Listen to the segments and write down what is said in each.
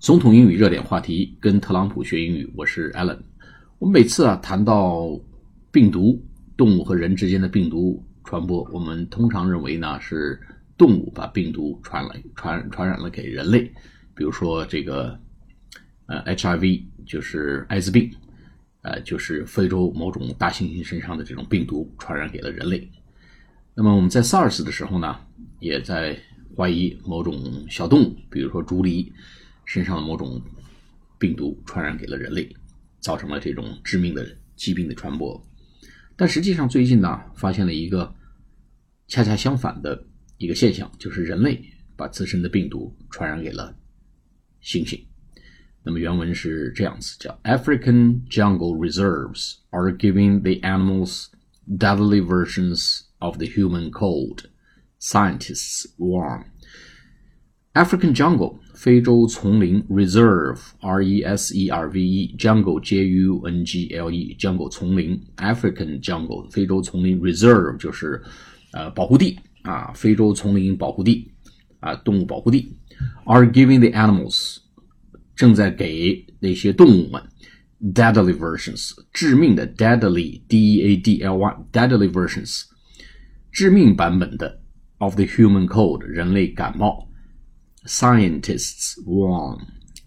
总统英语热点话题，跟特朗普学英语，我是 Alan。我们每次啊谈到病毒，动物和人之间的病毒传播，我们通常认为呢是动物把病毒传来传传染了给人类，比如说这个呃 HIV 就是艾滋病，呃就是非洲某种大猩猩身上的这种病毒传染给了人类。那么我们在 SARS 的时候呢，也在怀疑某种小动物，比如说竹狸。身上的某种病毒传染给了人类，造成了这种致命的疾病的传播。但实际上，最近呢，发现了一个恰恰相反的一个现象，就是人类把自身的病毒传染给了猩猩。那么原文是这样子，叫 African jungle reserves are giving the animals deadly versions of the human cold. Scientists warn. African jungle 非洲丛林 reserve r e s e r v e jungle j u n g l e jungle 丛林 African jungle 非洲丛林 reserve 就是呃保护地啊非洲丛林保护地啊动物保护地 are giving the animals 正在给那些动物们 deadly versions 致命的 deadly d e a d l y deadly versions 致命版本的 of the human cold 人类感冒。 Scientists warn.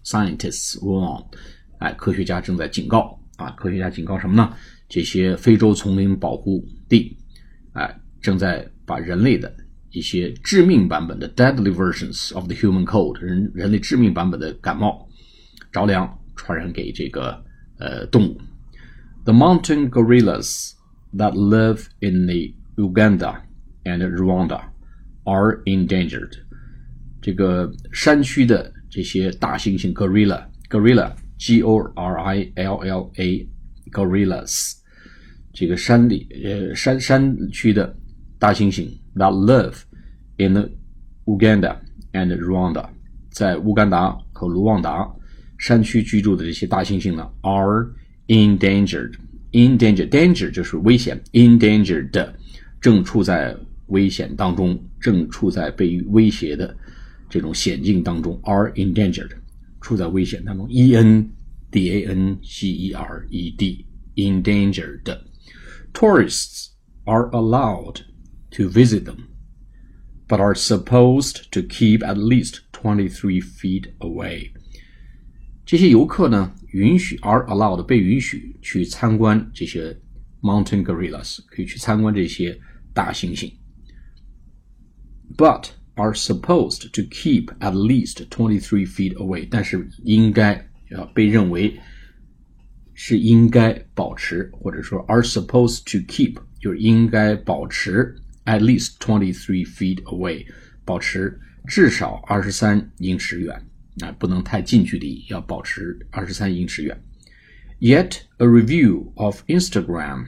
Scientists warn. 哎，科学家正在警告啊！科学家警告什么呢？这些非洲丛林保护地，哎，正在把人类的一些致命版本的 deadly versions of the human cold 人人类致命版本的感冒着凉传染给这个呃动物。The mountain gorillas that live in the Uganda and Rwanda are endangered. 这个山区的这些大猩猩 gorilla，gorilla，g o r i l l a，gorillas，这个山里呃山山区的大猩猩 that live in Uganda and Rwanda，在乌干达和卢旺达山区居住的这些大猩猩呢，are endangered，endangered，danger 就是危险，endangered 正处在危险当中，正处在被威胁的。这种险境当中，are endangered，处在危险当中，e n d a n g e r e d，endangered。Tourists are allowed to visit them, but are supposed to keep at least twenty-three feet away。这些游客呢，允许 are allowed 被允许去参观这些 mountain gorillas，可以去参观这些大猩猩，but are supposed to keep at least twenty three feet away，但是应该啊被认为是应该保持，或者说 are supposed to keep 就是应该保持 at least twenty three feet away，保持至少二十三英尺远啊，不能太近距离，要保持二十三英尺远。Yet a review of Instagram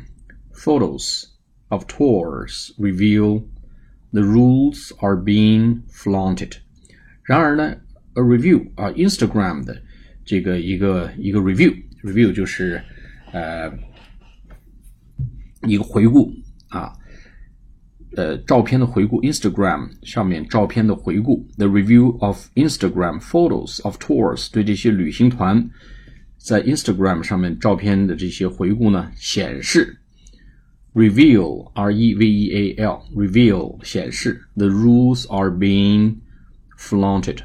photos of tours reveal The rules are being flaunted。然而呢，a review 啊，Instagram 的这个一个一个 review，review 就是呃一个回顾啊，呃照片的回顾，Instagram 上面照片的回顾，the review of Instagram photos of tours 对这些旅行团在 Instagram 上面照片的这些回顾呢，显示。reveal r e v e a l reveal 显示 the rules are being flaunted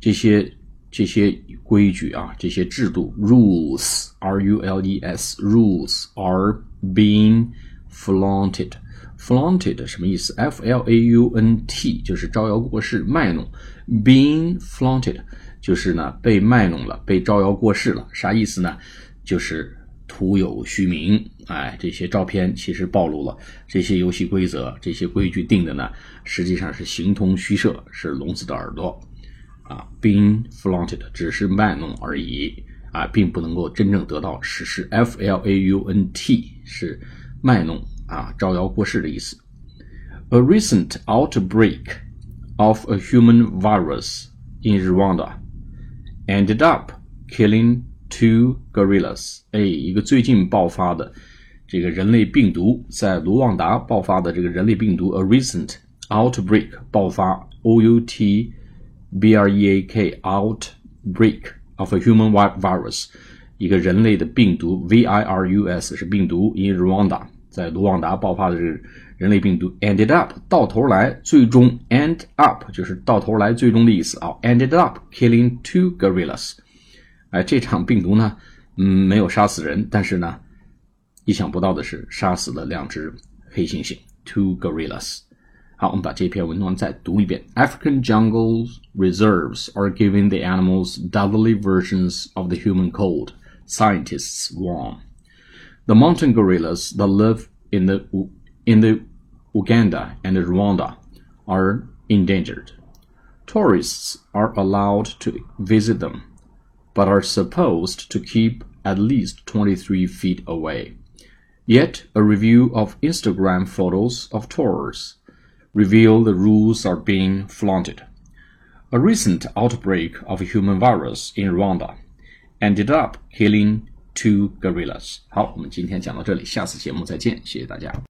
这些这些规矩啊这些制度 rules r u l e s rules are being flaunted flaunted 什么意思？f l a u n t 就是招摇过市卖弄，being flaunted 就是呢被卖弄了，被招摇过市了，啥意思呢？就是 徒有虚名，哎，这些照片其实暴露了这些游戏规则，这些规矩定的呢，实际上是形同虚设，是聋子的耳朵，啊，being flaunted 只是卖弄而已，啊，并不能够真正得到实施。F L A U N T 是卖弄啊，招摇过市的意思。A recent outbreak of a human virus in Rwanda ended up killing. Two gorillas，哎，一个最近爆发的这个人类病毒，在卢旺达爆发的这个人类病毒，a recent outbreak 爆发，O U T B R E A K outbreak of a human virus，一个人类的病毒 virus 是病毒，in Rwanda 在卢旺达爆发的这个人类病毒 ended up 到头来最终 end up 就是到头来最终的意思啊，ended up killing two gorillas。 哎，这场病毒呢，嗯，没有杀死人，但是呢，意想不到的是杀死了两只黑猩猩 two gorillas。好，我们把这篇文章再读一遍。African jungle reserves are giving the animals deadly versions of the human cold, scientists warn. The mountain gorillas that live in the in the Uganda and Rwanda are endangered. Tourists are allowed to visit them, but are supposed to keep at least 23 feet away. Yet, a review of Instagram photos of tours reveal the rules are being flaunted. A recent outbreak of a human virus in Rwanda ended up killing two gorillas. 好，我们今天讲到这里，下次节目再见，谢谢大家。